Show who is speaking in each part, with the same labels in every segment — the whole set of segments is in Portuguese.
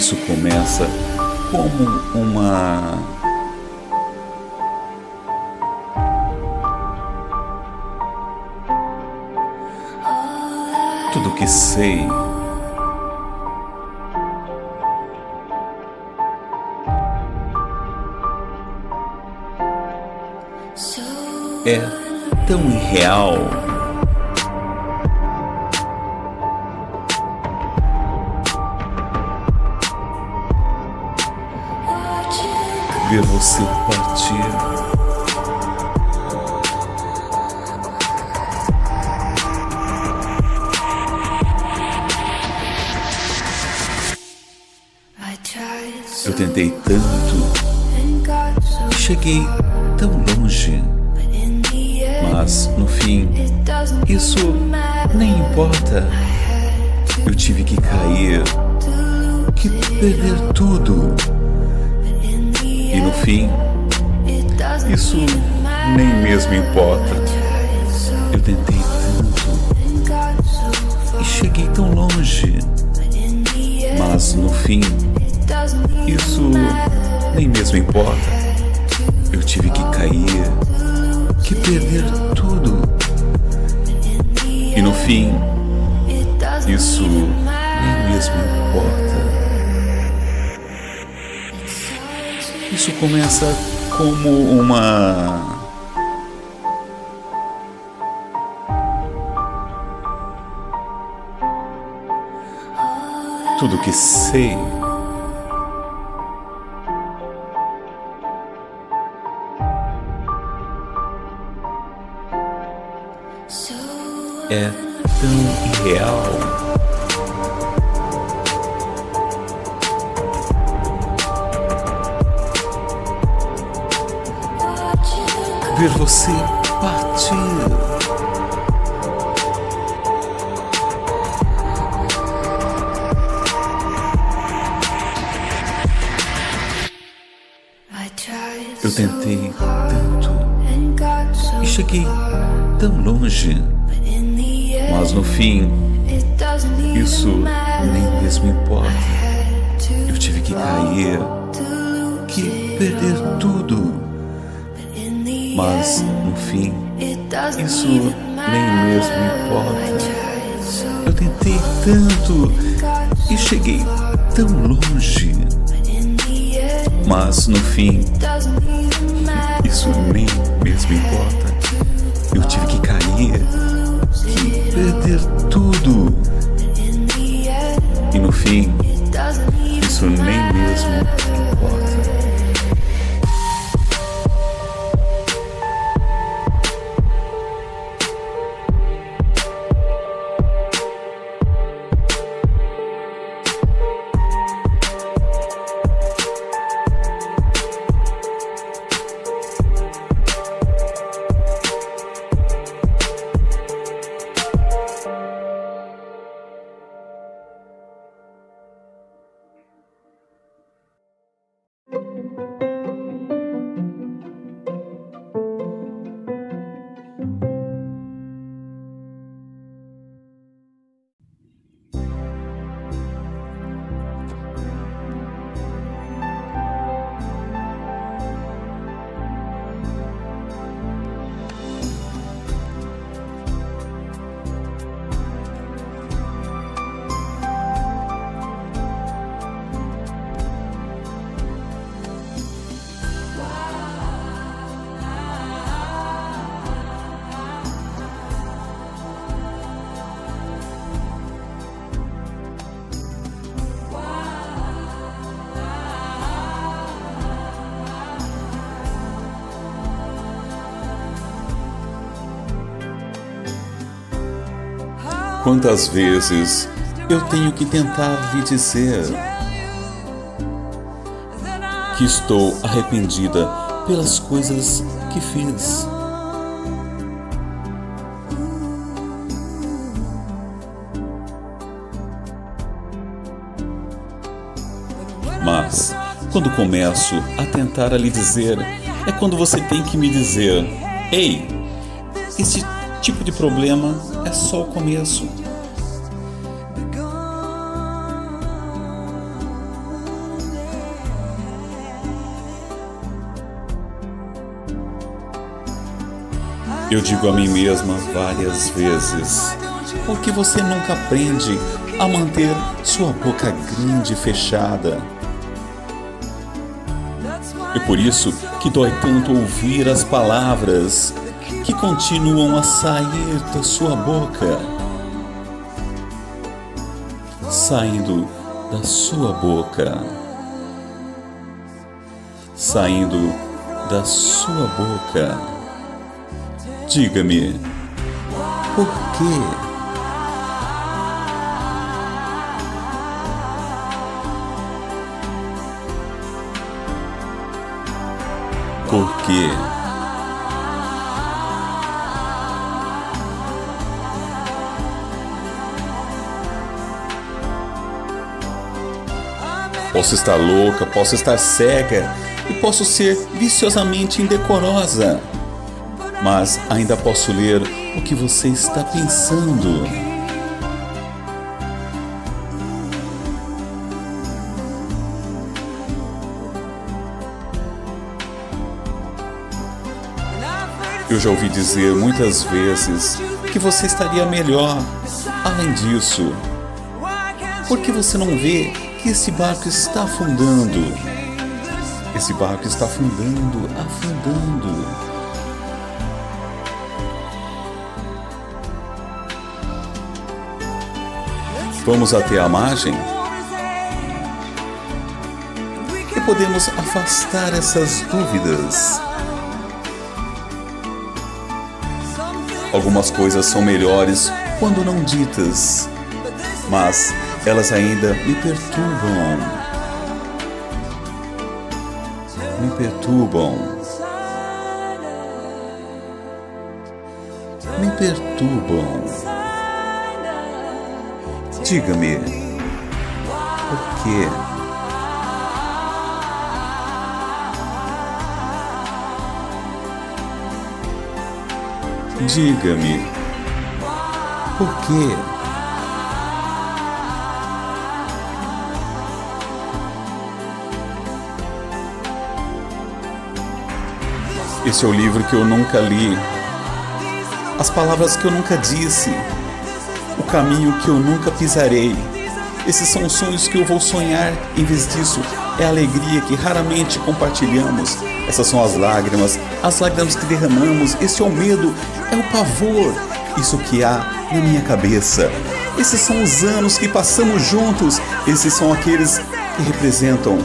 Speaker 1: Isso começa como uma tudo que sei é tão irreal. Ver você partir. Eu tentei tanto cheguei tão longe, mas no fim, isso nem importa. Eu tive que cair, que perder tudo e no fim, isso nem mesmo importa. Eu tentei tanto e cheguei tão longe, mas no fim, isso nem mesmo importa. Eu tive que cair, que perder tudo. E no fim, isso nem mesmo importa. Isso começa como uma. Tudo que sei. É tão irreal. Ver você partir. Eu tentei tanto e cheguei tão longe, mas no fim, isso nem mesmo importa. Eu tive que cair, que perder tudo mas no fim, isso nem mesmo importa. Eu tentei tanto e cheguei tão longe, mas no fim, isso nem mesmo importa. Eu tive que cair e perder tudo, e no fim, isso nem Quantas vezes eu tenho que tentar lhe dizer que estou arrependida pelas coisas que fiz. Mas, quando começo a tentar a lhe dizer, é quando você tem que me dizer: Ei, esse tipo de problema é só o começo. Eu digo a mim mesma várias vezes: por que você nunca aprende a manter sua boca grande e fechada? É por isso que dói tanto ouvir as palavras que continuam a sair da sua boca, saindo da sua boca, saindo da sua boca. Diga-me, por quê? Por quê? Posso estar louca, posso estar cega e posso ser viciosamente indecorosa, mas ainda posso ler o que você está pensando. Eu já ouvi dizer muitas vezes que você estaria melhor. Além disso, por que você não vê que esse barco está afundando? Esse barco está afundando, afundando. Vamos até a margem? E podemos afastar essas dúvidas. Algumas coisas são melhores quando não ditas, mas elas ainda me perturbam. Me perturbam. Me perturbam. Diga-me, por quê? Diga-me, por quê? Esse é o livro que eu nunca li, as palavras que eu nunca disse, o caminho que eu nunca pisarei. Esses são os sonhos que eu vou sonhar, em vez disso, é a alegria que raramente compartilhamos. Essas são as lágrimas, as lágrimas que derramamos. Esse é o medo, é o pavor, isso que há na minha cabeça. Esses são os anos que passamos juntos, esses são aqueles que representam.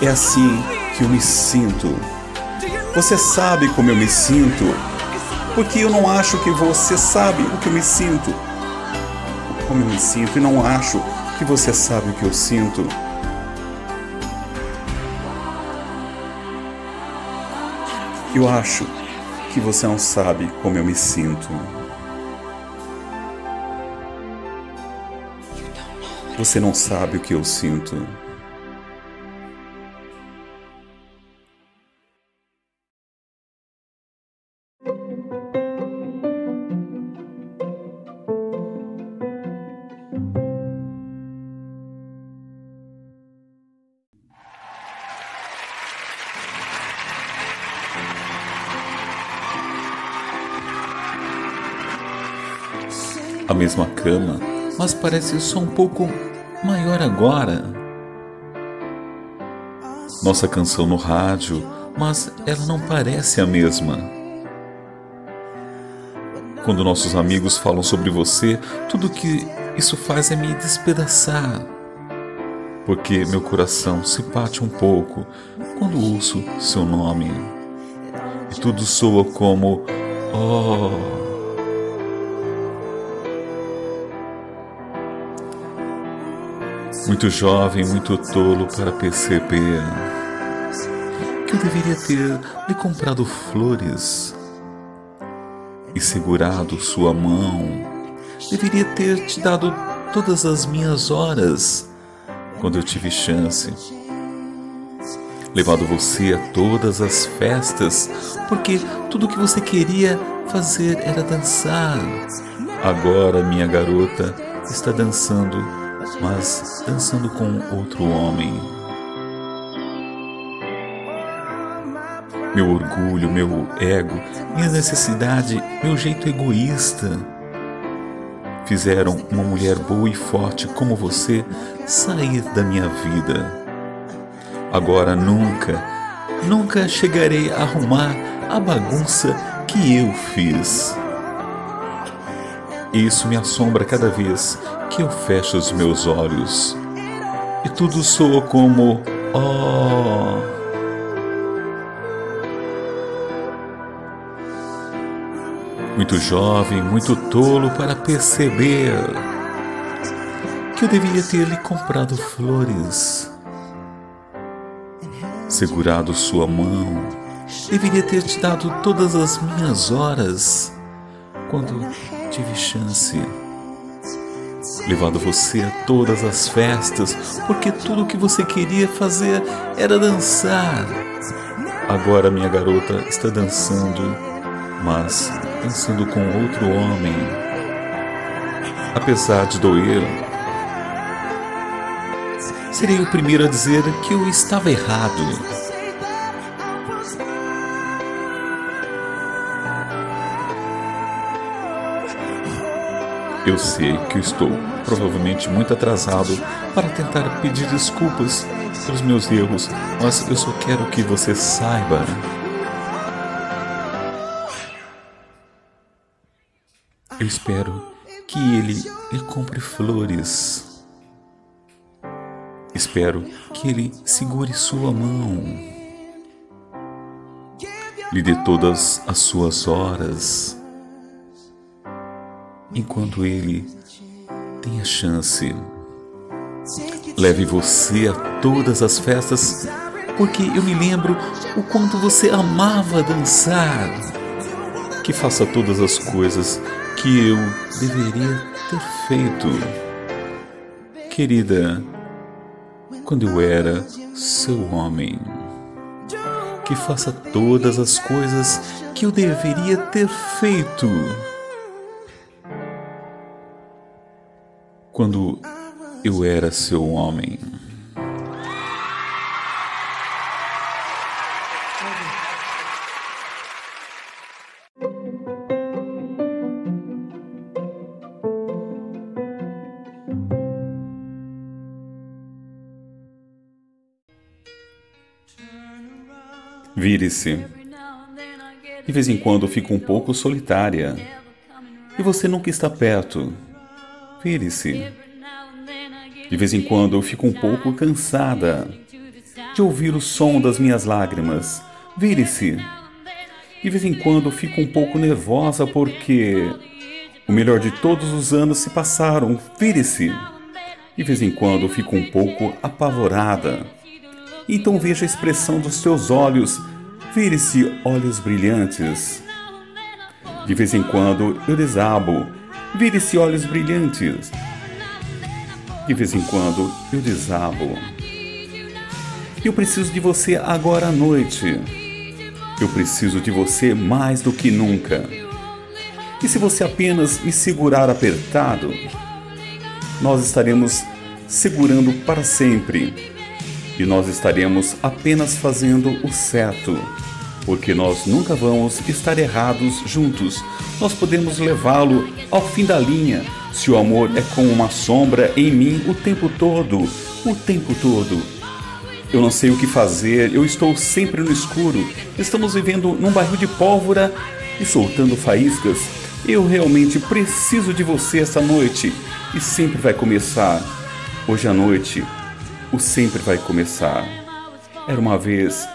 Speaker 1: É assim que eu me sinto. Você sabe como eu me sinto, porque eu não acho que você sabe o que eu me sinto. Como eu me sinto e não acho que você sabe o que eu sinto. Eu acho que você não sabe como eu me sinto. Você não sabe o que eu sinto. Mesma cama, mas parece só um pouco maior agora. Nossa canção no rádio, mas ela não parece a mesma. Quando nossos amigos falam sobre você, tudo que isso faz é me despedaçar. Porque meu coração se bate um pouco quando ouço seu nome. E tudo soa como Oh. Muito jovem, muito tolo para perceber que eu deveria ter lhe comprado flores e segurado sua mão. Deveria ter te dado todas as minhas horas quando eu tive chance. Levado você a todas as festas, porque tudo que você queria fazer era dançar. Agora minha garota está dançando, mas dançando com outro homem. Meu orgulho, meu ego, minha necessidade, meu jeito egoísta fizeram uma mulher boa e forte como você sair da minha vida. Agora nunca, nunca chegarei a arrumar a bagunça que eu fiz. Isso me assombra cada vez que eu fecho os meus olhos. E tudo soa como oh. Muito jovem, muito tolo para perceber que eu deveria ter lhe comprado flores, segurado sua mão, deveria ter te dado todas as minhas horas quando tive chance. Levado você a todas as festas, porque tudo o que você queria fazer era dançar. Agora minha garota está dançando, mas dançando com outro homem. Apesar de doer, serei o primeiro a dizer que eu estava errado. Eu sei que eu estou provavelmente muito atrasado para tentar pedir desculpas pelos meus erros, mas eu só quero que você saiba. Eu espero que ele lhe compre flores. Espero que ele segure sua mão. Lhe dê todas as suas horas enquanto ele tem a chance. Leve você a todas as festas, porque eu me lembro o quanto você amava dançar. Que faça todas as coisas que eu deveria ter feito. Querida, quando eu era seu homem. Que faça todas as coisas que eu deveria ter feito. Quando eu era seu homem. Vire-se. De vez em quando fico um pouco solitária. E você nunca está perto. Vire-se. De vez em quando eu fico um pouco cansada de ouvir o som das minhas lágrimas. Vire-se. De vez em quando eu fico um pouco nervosa porque o melhor de todos os anos se passaram. Vire-se. De vez em quando eu fico um pouco apavorada. Então veja a expressão dos seus olhos. Vire-se, olhos brilhantes. De vez em quando eu desabo Vire-se olhos brilhantes. De vez em quando eu desabo. Eu preciso de você agora à noite. Eu preciso de você mais do que nunca. E se você apenas me segurar apertado, nós estaremos segurando para sempre. E nós estaremos apenas fazendo o certo porque nós nunca vamos estar errados juntos. Nós podemos levá-lo ao fim da linha, se o amor é como uma sombra em mim o tempo todo, o tempo todo. Eu não sei o que fazer, eu estou sempre no escuro. Estamos vivendo num barril de pólvora e soltando faíscas. Eu realmente preciso de você esta noite e sempre vai começar. Hoje à noite, o sempre vai começar. Era uma vez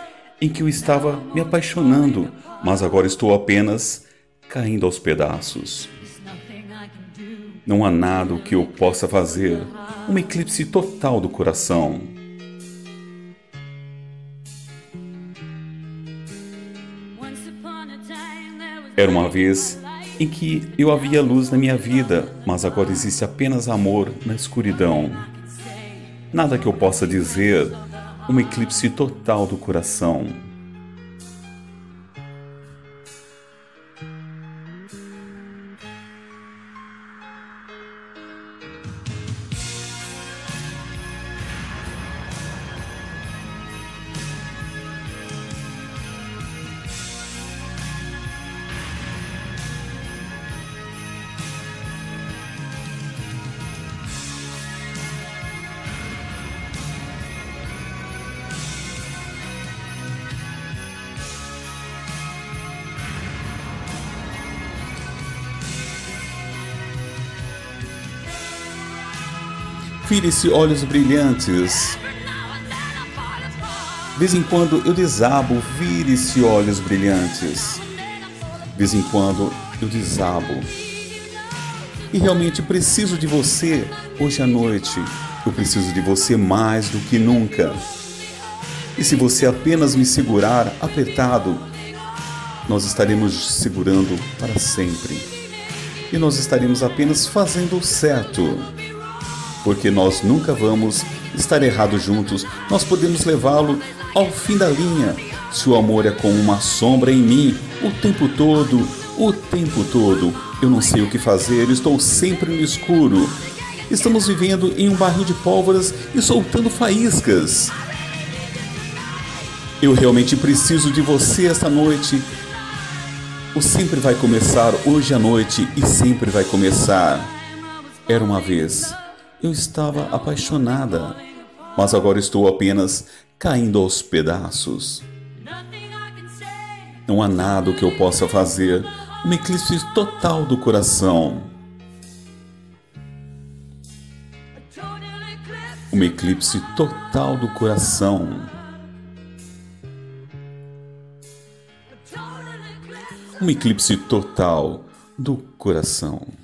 Speaker 1: em que eu estava me apaixonando, mas agora estou apenas caindo aos pedaços. Não há nada que eu possa fazer. Um eclipse total do coração. Era uma vez em que eu havia luz na minha vida, mas agora existe apenas amor na escuridão. Nada que eu possa dizer, um eclipse total do coração. Vire-se olhos brilhantes. Vez em quando eu desabo, vire-se olhos brilhantes. Vez em quando eu desabo. E realmente preciso de você hoje à noite. Eu preciso de você mais do que nunca. E se você apenas me segurar apertado, nós estaremos segurando para sempre. E nós estaremos apenas fazendo o certo porque nós nunca vamos estar errados juntos. Nós podemos levá-lo ao fim da linha. Se o amor é como uma sombra em mim o tempo todo, o tempo todo, eu não sei o que fazer, estou sempre no escuro. Estamos vivendo em um barril de pólvoras e soltando faíscas. Eu realmente preciso de você esta noite. O sempre vai começar hoje à noite e sempre vai começar. Era uma vez eu estava apaixonada, mas agora estou apenas caindo aos pedaços. Não há nada que eu possa fazer, um eclipse total do coração. Um eclipse total do coração. Um eclipse total do coração.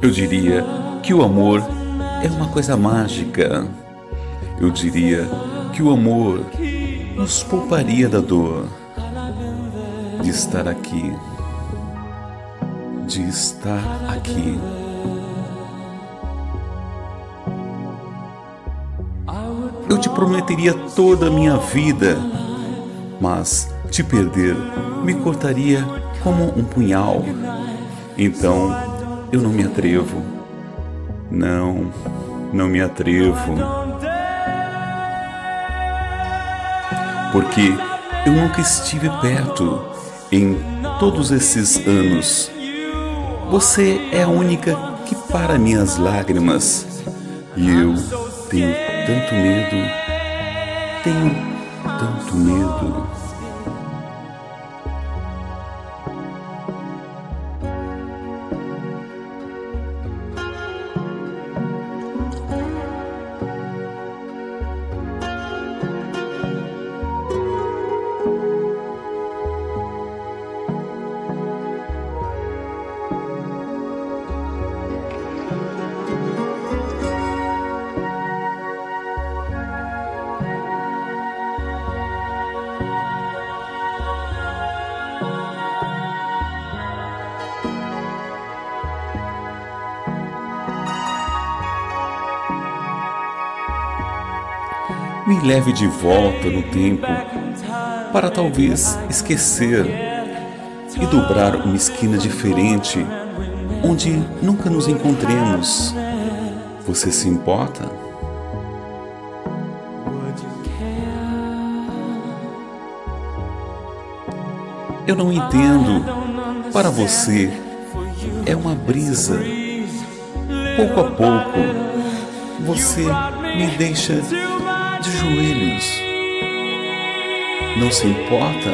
Speaker 1: Eu diria que o amor é uma coisa mágica. Eu diria que o amor nos pouparia da dor de estar aqui, de estar aqui. Eu te prometeria toda a minha vida, mas te perder me cortaria como um punhal. Então, eu não me atrevo. Não, não me atrevo. Porque eu nunca estive perto em todos esses anos. Você é a única que para minhas lágrimas. E eu tenho tanto medo, tenho tanto medo. Leve de volta no tempo para talvez esquecer e dobrar uma esquina diferente onde nunca nos encontremos. Você se importa? Eu não entendo. Para você, é uma brisa. Pouco a pouco, você me deixa de joelhos. Não se importa?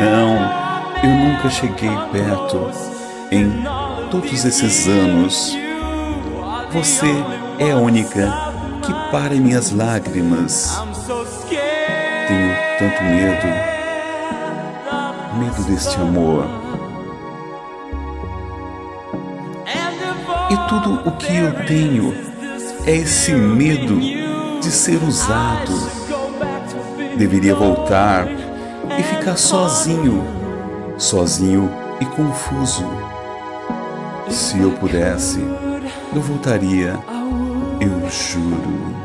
Speaker 1: Não, eu nunca cheguei perto em todos esses anos. Você é a única que para em minhas lágrimas. Tenho tanto medo, medo deste amor. Tudo o que eu tenho é esse medo de ser usado. Deveria voltar e ficar sozinho, sozinho e confuso. Se eu pudesse, eu voltaria, eu juro.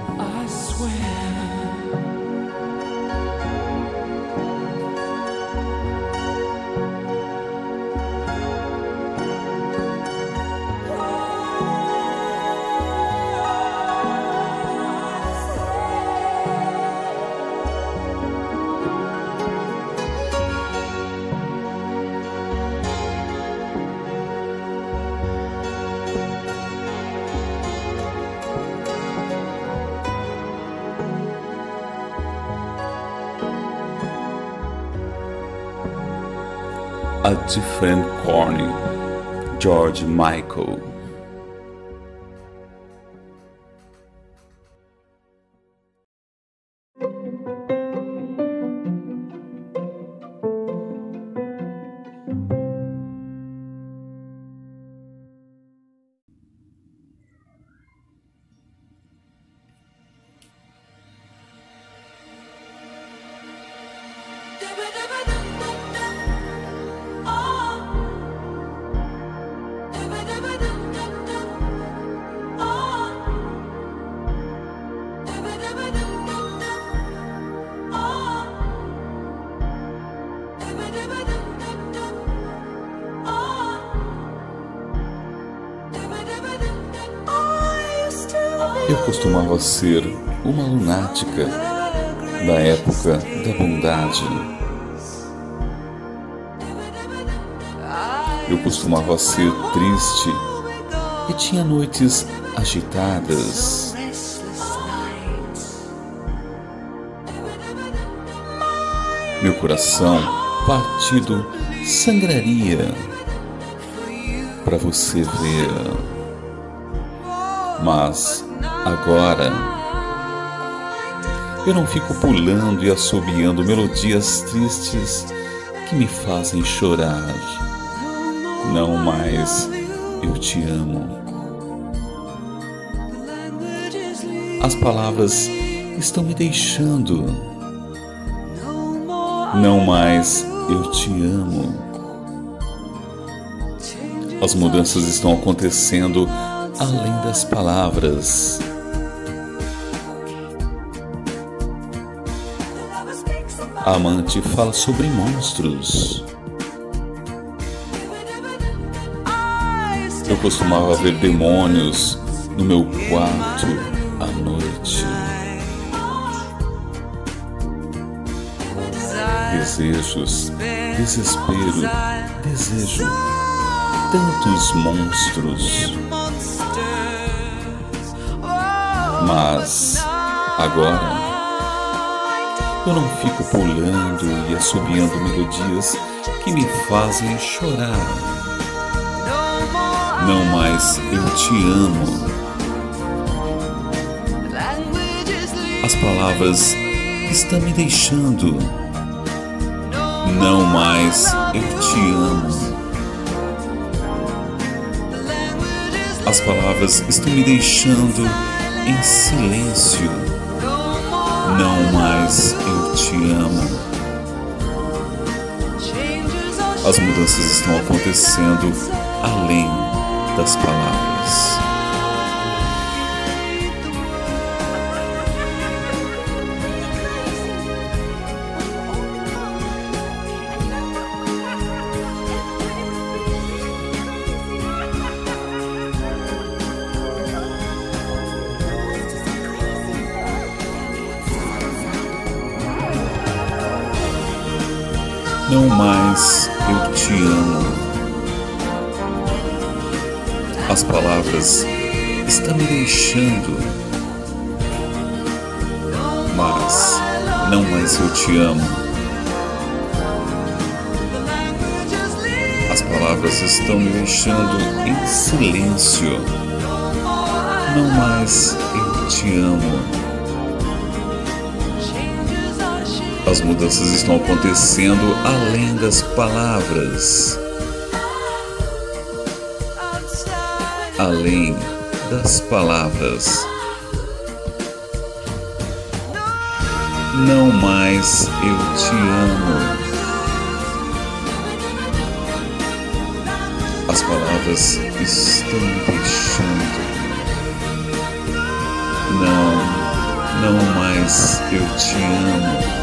Speaker 1: A Different Corny, George Michael. Ser triste e tinha noites agitadas. Meu coração partido sangraria para você ver. Mas agora. Eu não fico pulando e assobiando melodias tristes que me fazem chorar. Não mais eu te amo. As palavras estão me deixando. Não mais eu te amo. As mudanças estão acontecendo além das palavras. A amante fala sobre monstros. Costumava ver demônios no meu quarto à noite. Desejos, desespero, desejo, tantos monstros. Mas agora eu não fico pulando e assobiando melodias que me fazem chorar. Não mais eu te amo. As palavras estão me deixando. Não mais eu te amo. As palavras estão me deixando em silêncio. Não mais eu te amo. As mudanças estão acontecendo além das palavras. As palavras estão me deixando, mas não mais eu te amo. As palavras estão me deixando em silêncio. Não mais eu te amo. As mudanças estão acontecendo além das palavras. Além das palavras. Não mais eu te amo. As palavras estão me deixando. Não, não mais eu te amo.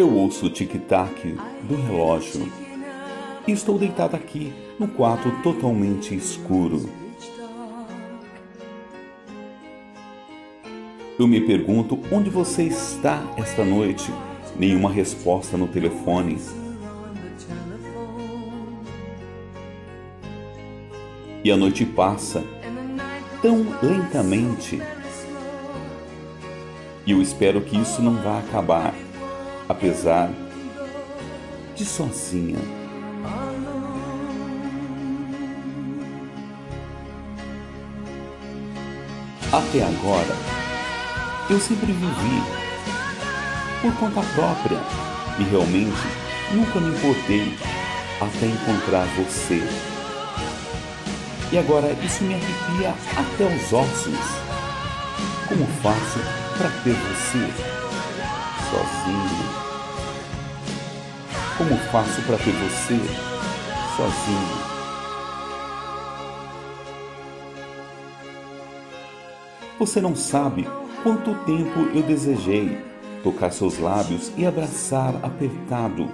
Speaker 1: Eu ouço o tic-tac do relógio e estou deitado aqui no quarto totalmente escuro. Eu me pergunto onde você está esta noite. Nenhuma resposta no telefone. E a noite passa tão lentamente. E eu espero que isso não vá acabar apesar de sozinha. Até agora, eu sempre vivi por conta própria e realmente nunca me importei até encontrar você. E agora isso me arrepia até os ossos. Como faço para ter você? Sozinho? Como faço para ter você sozinho? Você não sabe quanto tempo eu desejei tocar seus lábios e abraçar apertado.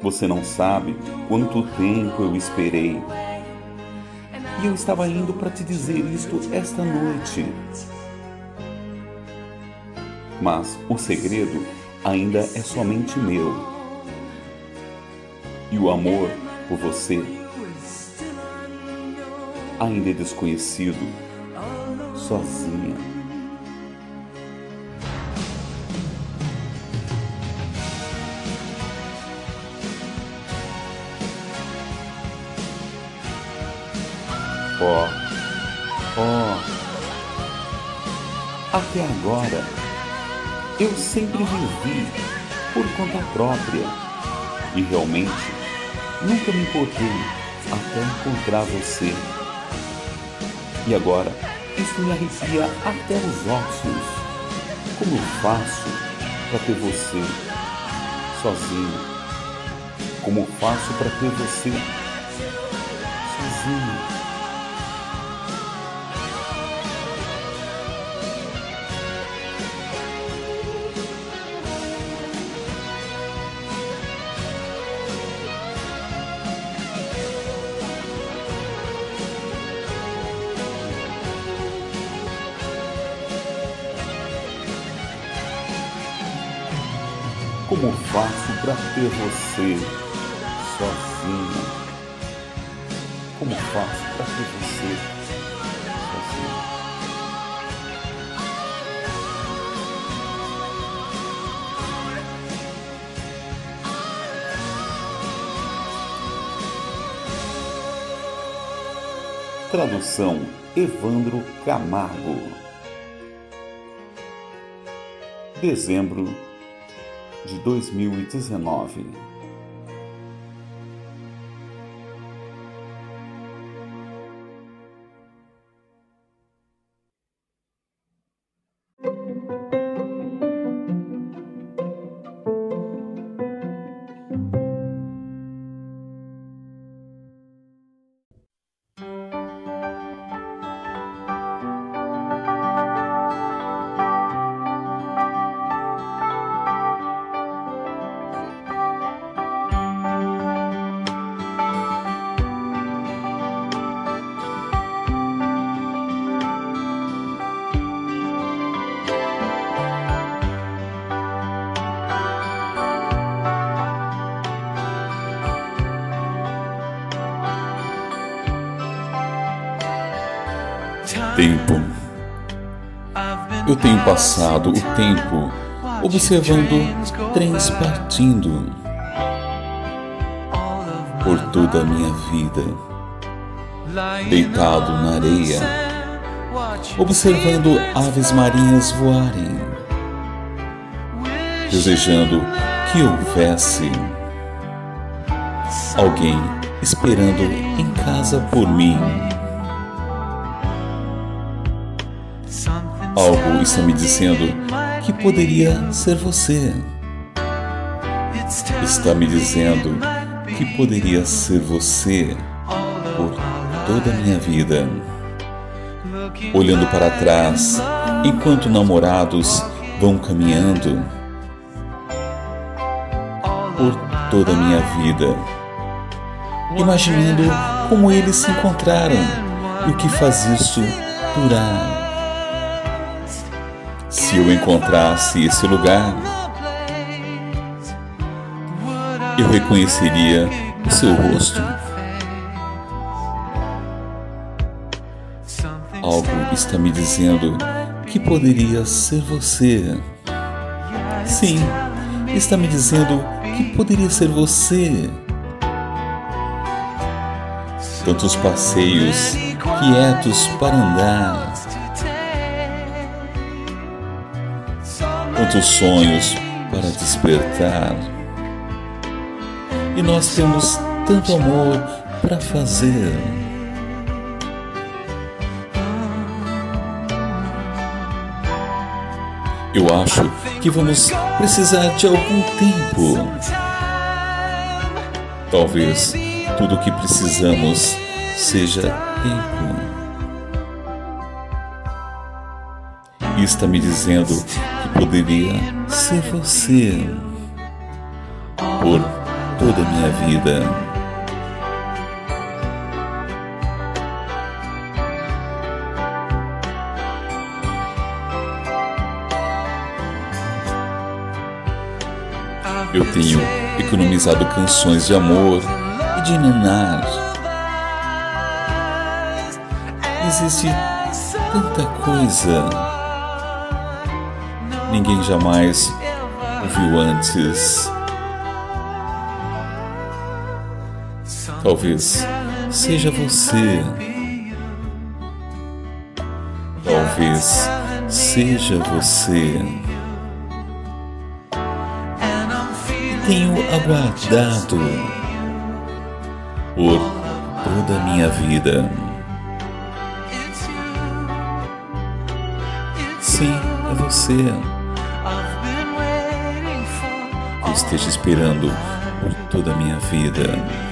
Speaker 1: Você não sabe quanto tempo eu esperei. E eu estava indo para te dizer isto esta noite mas o segredo ainda é somente meu. E o amor por você ainda é desconhecido, sozinha. Ó, oh, ó, oh, até agora eu sempre vivi por conta própria e realmente nunca me importei até encontrar você. E agora isso me arrepia até os ossos. Como eu faço para ter você sozinho? Como faço para ter você ter você sozinho. Como faço para ter você sozinho? Tradução Evandro Camargo. Dezembro de 2019.
Speaker 2: Passado o tempo observando trens partindo por toda a minha vida, deitado na areia, observando aves marinhas voarem, desejando que houvesse alguém esperando em casa por mim. Algo está me dizendo que poderia ser você. Está me dizendo que poderia ser você por toda a minha vida. Olhando para trás, enquanto namorados vão caminhando por toda a minha vida, imaginando como eles se encontraram e o que faz isso durar. Se eu encontrasse esse lugar, eu reconheceria o seu rosto. Algo está me dizendo que poderia ser você. Sim, está me dizendo que poderia ser você. Tantos passeios quietos para andar quantos sonhos para despertar. E nós temos tanto amor para fazer. Eu acho que vamos precisar de algum tempo. Talvez tudo o que precisamos seja tempo. E está me dizendo poderia ser você por toda a minha vida. Eu tenho economizado canções de amor e de nanar. Existe tanta coisa ninguém jamais ouviu antes. Talvez seja você. Talvez seja você. Tenho aguardado por toda a minha vida. Sim, é você. Esteja esperando por toda a minha vida.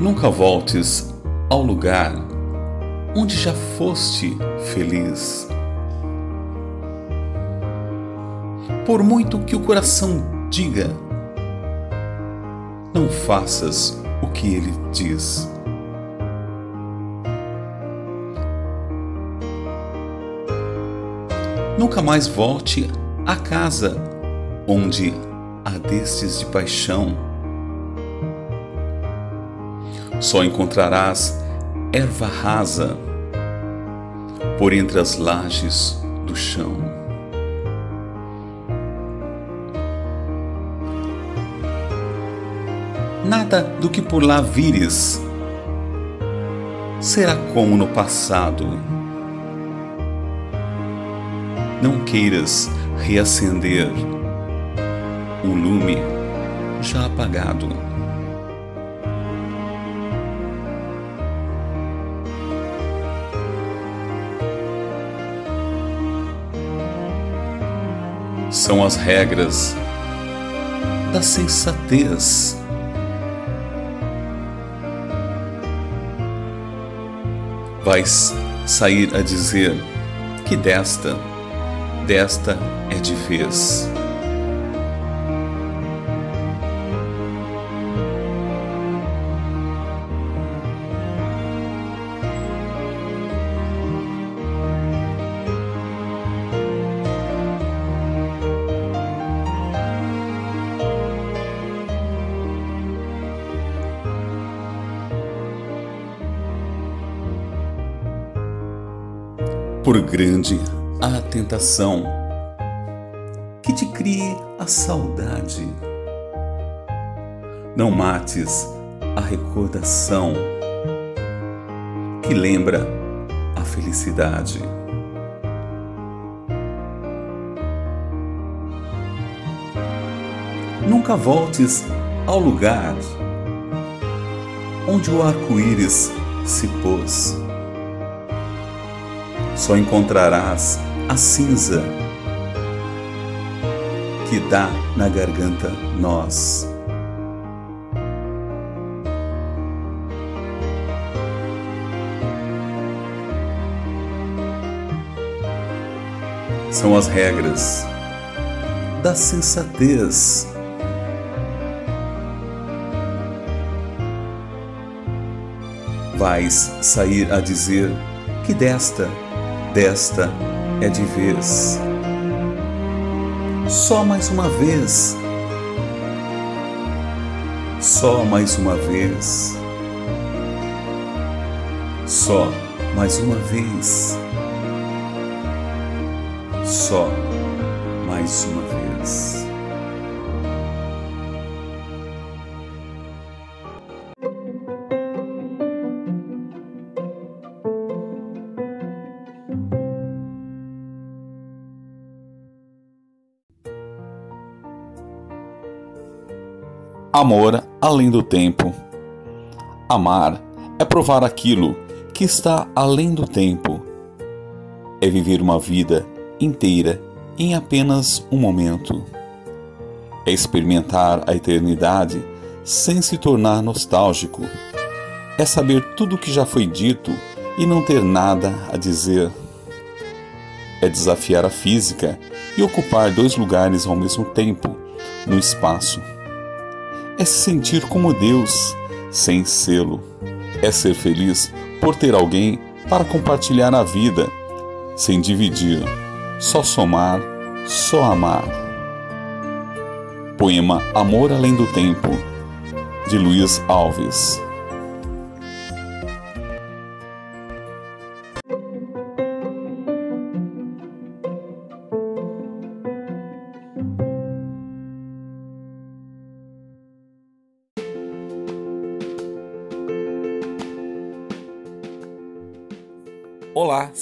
Speaker 2: Nunca voltes ao lugar onde já foste feliz. Por muito que o coração diga, não faças o que ele diz. Nunca mais volte à casa onde há destes de paixão. Só encontrarás erva rasa por entre as lajes do chão. Nada do que por lá vires será como no passado não queiras reacender um lume já apagado. São as regras da sensatez. Vais sair a dizer que desta desta é de vez. Grande a tentação que te crie a saudade. Não mates a recordação que lembra a felicidade. Nunca voltes ao lugar onde o arco-íris se pôs. Só encontrarás a cinza que dá na garganta nós. São as regras da sensatez. Vais sair a dizer que desta, desta é de vez. Só mais uma vez. Só mais uma vez. Só mais uma vez. Só mais uma vez.
Speaker 1: Amor além do tempo. Amar é provar aquilo que está além do tempo. É viver uma vida inteira em apenas um momento. É experimentar a eternidade sem se tornar nostálgico. É saber tudo o que já foi dito e não ter nada a dizer. É desafiar a física e ocupar dois lugares ao mesmo tempo no espaço é se sentir como Deus, sem selo. É ser feliz por ter alguém para compartilhar a vida, sem dividir, só somar, só amar. Poema Amor Além do Tempo, de Luiz Alves.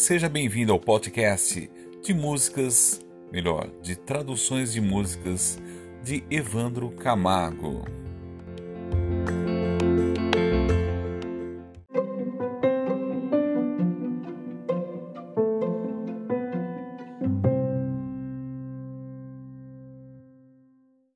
Speaker 1: Seja bem-vindo ao podcast de músicas, melhor, de traduções de músicas de Evandro Camargo.